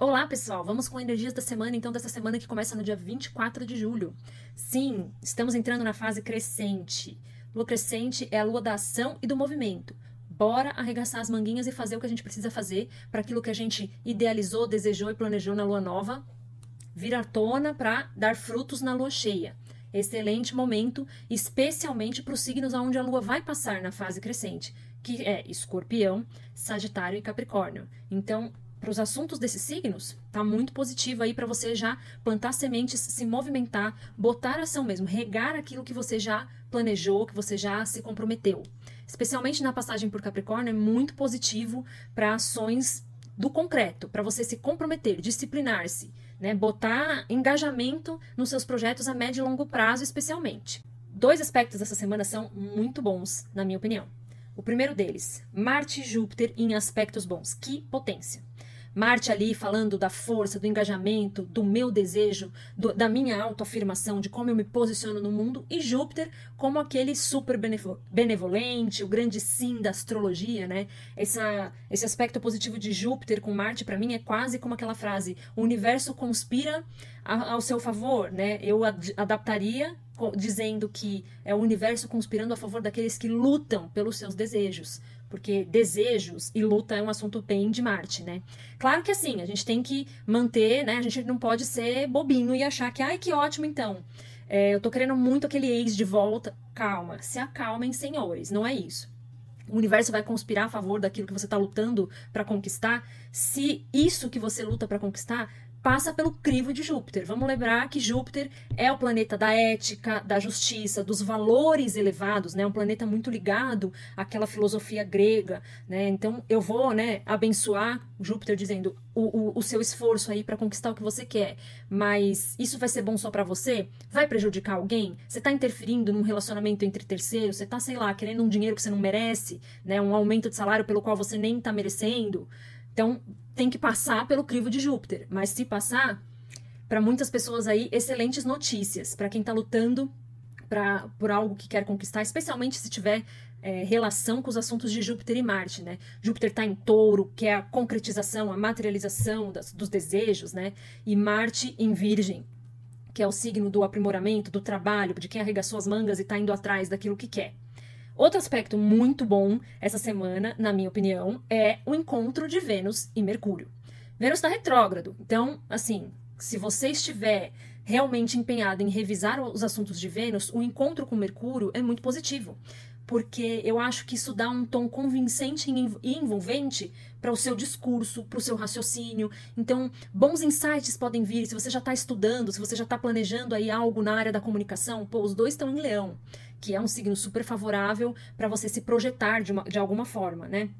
Olá, pessoal! Vamos com energias da semana, então, dessa semana que começa no dia 24 de julho. Sim, estamos entrando na fase crescente. Lua crescente é a lua da ação e do movimento. Bora arregaçar as manguinhas e fazer o que a gente precisa fazer para aquilo que a gente idealizou, desejou e planejou na lua nova vir à tona para dar frutos na lua cheia. Excelente momento, especialmente para os signos onde a lua vai passar na fase crescente, que é Escorpião, Sagitário e Capricórnio. Então, para os assuntos desses signos, tá muito positivo aí para você já plantar sementes, se movimentar, botar ação mesmo, regar aquilo que você já planejou, que você já se comprometeu. Especialmente na passagem por Capricórnio, é muito positivo para ações do concreto, para você se comprometer, disciplinar-se, né? botar engajamento nos seus projetos a médio e longo prazo, especialmente. Dois aspectos dessa semana são muito bons, na minha opinião. O primeiro deles, Marte e Júpiter em aspectos bons. Que potência! Marte ali falando da força, do engajamento, do meu desejo, do, da minha autoafirmação, de como eu me posiciono no mundo, e Júpiter como aquele super benevolente, o grande sim da astrologia, né? Essa, esse aspecto positivo de Júpiter com Marte, para mim, é quase como aquela frase: o universo conspira ao seu favor, né? Eu ad adaptaria dizendo que é o universo conspirando a favor daqueles que lutam pelos seus desejos, porque desejos e luta é um assunto bem de Marte, né? Claro que assim, a gente tem que manter, né? A gente não pode ser bobinho e achar que, ai, que ótimo então. É, eu tô querendo muito aquele ex de volta. Calma, se acalmem, senhores, não é isso. O universo vai conspirar a favor daquilo que você está lutando para conquistar, se isso que você luta para conquistar passa pelo crivo de Júpiter. Vamos lembrar que Júpiter é o planeta da ética, da justiça, dos valores elevados, né? Um planeta muito ligado àquela filosofia grega, né? Então eu vou, né, abençoar Júpiter dizendo o, o, o seu esforço aí para conquistar o que você quer, mas isso vai ser bom só para você? Vai prejudicar alguém? Você está interferindo num relacionamento entre terceiros? Você está, sei lá, querendo um dinheiro que você não merece, né? Um aumento de salário pelo qual você nem está merecendo? Então, tem que passar pelo crivo de Júpiter. Mas se passar, para muitas pessoas aí, excelentes notícias. Para quem está lutando pra, por algo que quer conquistar, especialmente se tiver é, relação com os assuntos de Júpiter e Marte, né? Júpiter está em touro, que é a concretização, a materialização das, dos desejos, né? E Marte em Virgem, que é o signo do aprimoramento, do trabalho, de quem arregaçou as mangas e está indo atrás daquilo que quer. Outro aspecto muito bom essa semana, na minha opinião, é o encontro de Vênus e Mercúrio. Vênus está retrógrado, então, assim, se você estiver realmente empenhado em revisar os assuntos de Vênus, o encontro com Mercúrio é muito positivo, porque eu acho que isso dá um tom convincente e envolvente para o seu discurso, para o seu raciocínio. Então, bons insights podem vir se você já está estudando, se você já está planejando aí algo na área da comunicação. Pô, os dois estão em Leão que é um signo super favorável para você se projetar de, uma, de alguma forma, né?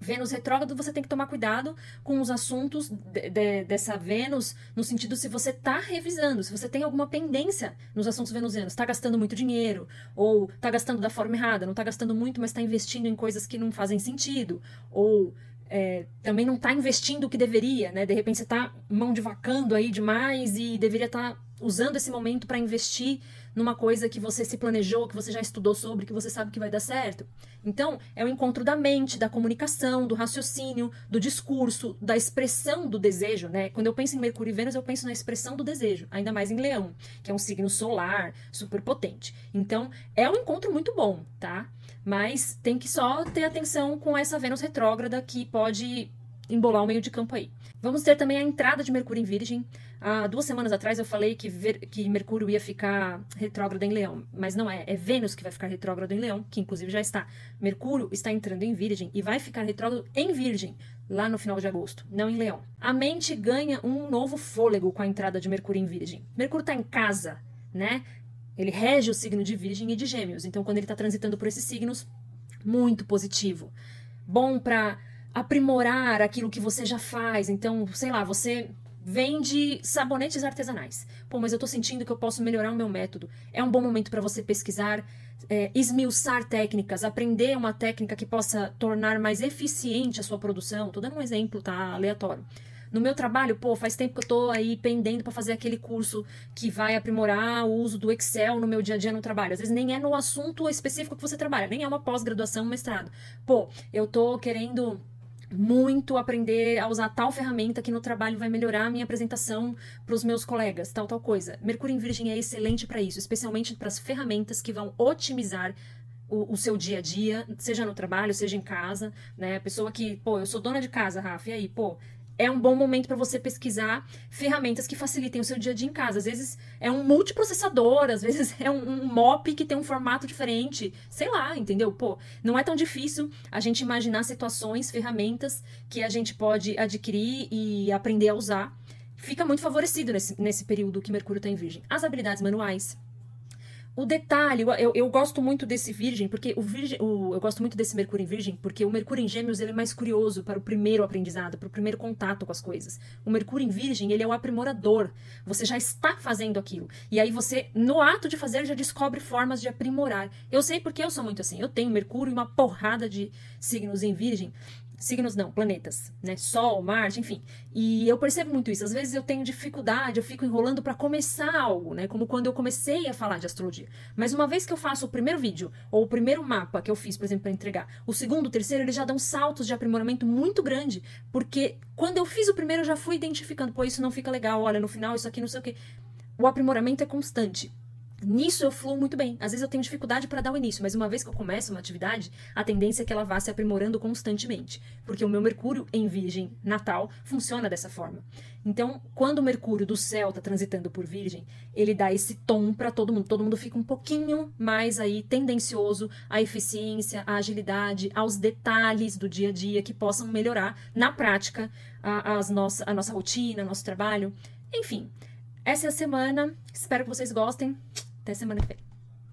Vênus retrógrado, você tem que tomar cuidado com os assuntos de, de, dessa Vênus, no sentido se você está revisando, se você tem alguma pendência nos assuntos venusianos, está gastando muito dinheiro, ou está gastando da forma errada, não está gastando muito, mas está investindo em coisas que não fazem sentido, ou é, também não está investindo o que deveria, né? De repente você está mão de vacando aí demais e deveria estar tá usando esse momento para investir numa coisa que você se planejou, que você já estudou sobre, que você sabe que vai dar certo. Então, é o encontro da mente, da comunicação, do raciocínio, do discurso, da expressão do desejo, né? Quando eu penso em Mercúrio e Vênus, eu penso na expressão do desejo, ainda mais em Leão, que é um signo solar, super potente. Então, é um encontro muito bom, tá? Mas tem que só ter atenção com essa Vênus retrógrada que pode embolar o meio de campo aí. Vamos ter também a entrada de Mercúrio em Virgem. Há duas semanas atrás eu falei que, ver, que Mercúrio ia ficar retrógrado em Leão, mas não é. É Vênus que vai ficar retrógrado em Leão, que inclusive já está. Mercúrio está entrando em Virgem e vai ficar retrógrado em Virgem lá no final de agosto, não em Leão. A mente ganha um novo fôlego com a entrada de Mercúrio em Virgem. Mercúrio está em casa, né? Ele rege o signo de Virgem e de Gêmeos. Então, quando ele está transitando por esses signos, muito positivo. Bom para aprimorar aquilo que você já faz. Então, sei lá, você vende sabonetes artesanais. Pô, mas eu tô sentindo que eu posso melhorar o meu método. É um bom momento para você pesquisar, é, esmiuçar técnicas, aprender uma técnica que possa tornar mais eficiente a sua produção. Tô dando um exemplo, tá? Aleatório. No meu trabalho, pô, faz tempo que eu tô aí pendendo para fazer aquele curso que vai aprimorar o uso do Excel no meu dia a dia no trabalho. Às vezes nem é no assunto específico que você trabalha, nem é uma pós-graduação, um mestrado. Pô, eu tô querendo muito aprender a usar tal ferramenta que no trabalho vai melhorar a minha apresentação para os meus colegas, tal, tal coisa. Mercúrio em Virgem é excelente para isso, especialmente para as ferramentas que vão otimizar o, o, seu dia a dia, seja no trabalho, seja em casa, né? A pessoa que, pô, eu sou dona de casa, Rafa, e aí, pô, é um bom momento para você pesquisar ferramentas que facilitem o seu dia a dia em casa. Às vezes é um multiprocessador, às vezes é um, um mop que tem um formato diferente, sei lá, entendeu? Pô, não é tão difícil a gente imaginar situações, ferramentas que a gente pode adquirir e aprender a usar. Fica muito favorecido nesse, nesse período que Mercúrio está em Virgem. As habilidades manuais, o detalhe, eu, eu gosto muito desse Virgem, porque o Virgem, o, eu gosto muito desse Mercúrio em Virgem, porque o Mercúrio em Gêmeos ele é mais curioso para o primeiro aprendizado, para o primeiro contato com as coisas. O Mercúrio em Virgem, ele é o aprimorador. Você já está fazendo aquilo. E aí você, no ato de fazer, já descobre formas de aprimorar. Eu sei porque eu sou muito assim. Eu tenho Mercúrio e uma porrada de signos em Virgem signos não, planetas, né? Sol, Marte, enfim. E eu percebo muito isso. Às vezes eu tenho dificuldade, eu fico enrolando para começar algo, né? Como quando eu comecei a falar de astrologia. Mas uma vez que eu faço o primeiro vídeo ou o primeiro mapa que eu fiz, por exemplo, para entregar, o segundo, o terceiro, eles já dão saltos de aprimoramento muito grande, porque quando eu fiz o primeiro eu já fui identificando, pô, isso não fica legal, olha, no final isso aqui não sei o quê. O aprimoramento é constante. Nisso eu fluo muito bem. Às vezes eu tenho dificuldade para dar o início, mas uma vez que eu começo uma atividade, a tendência é que ela vá se aprimorando constantemente, porque o meu Mercúrio em Virgem natal funciona dessa forma. Então, quando o Mercúrio do céu está transitando por Virgem, ele dá esse tom para todo mundo. Todo mundo fica um pouquinho mais aí tendencioso à eficiência, à agilidade, aos detalhes do dia a dia que possam melhorar na prática a, nossa, a nossa rotina, nosso trabalho. Enfim, essa é a semana. Espero que vocês gostem. Até semana que vem.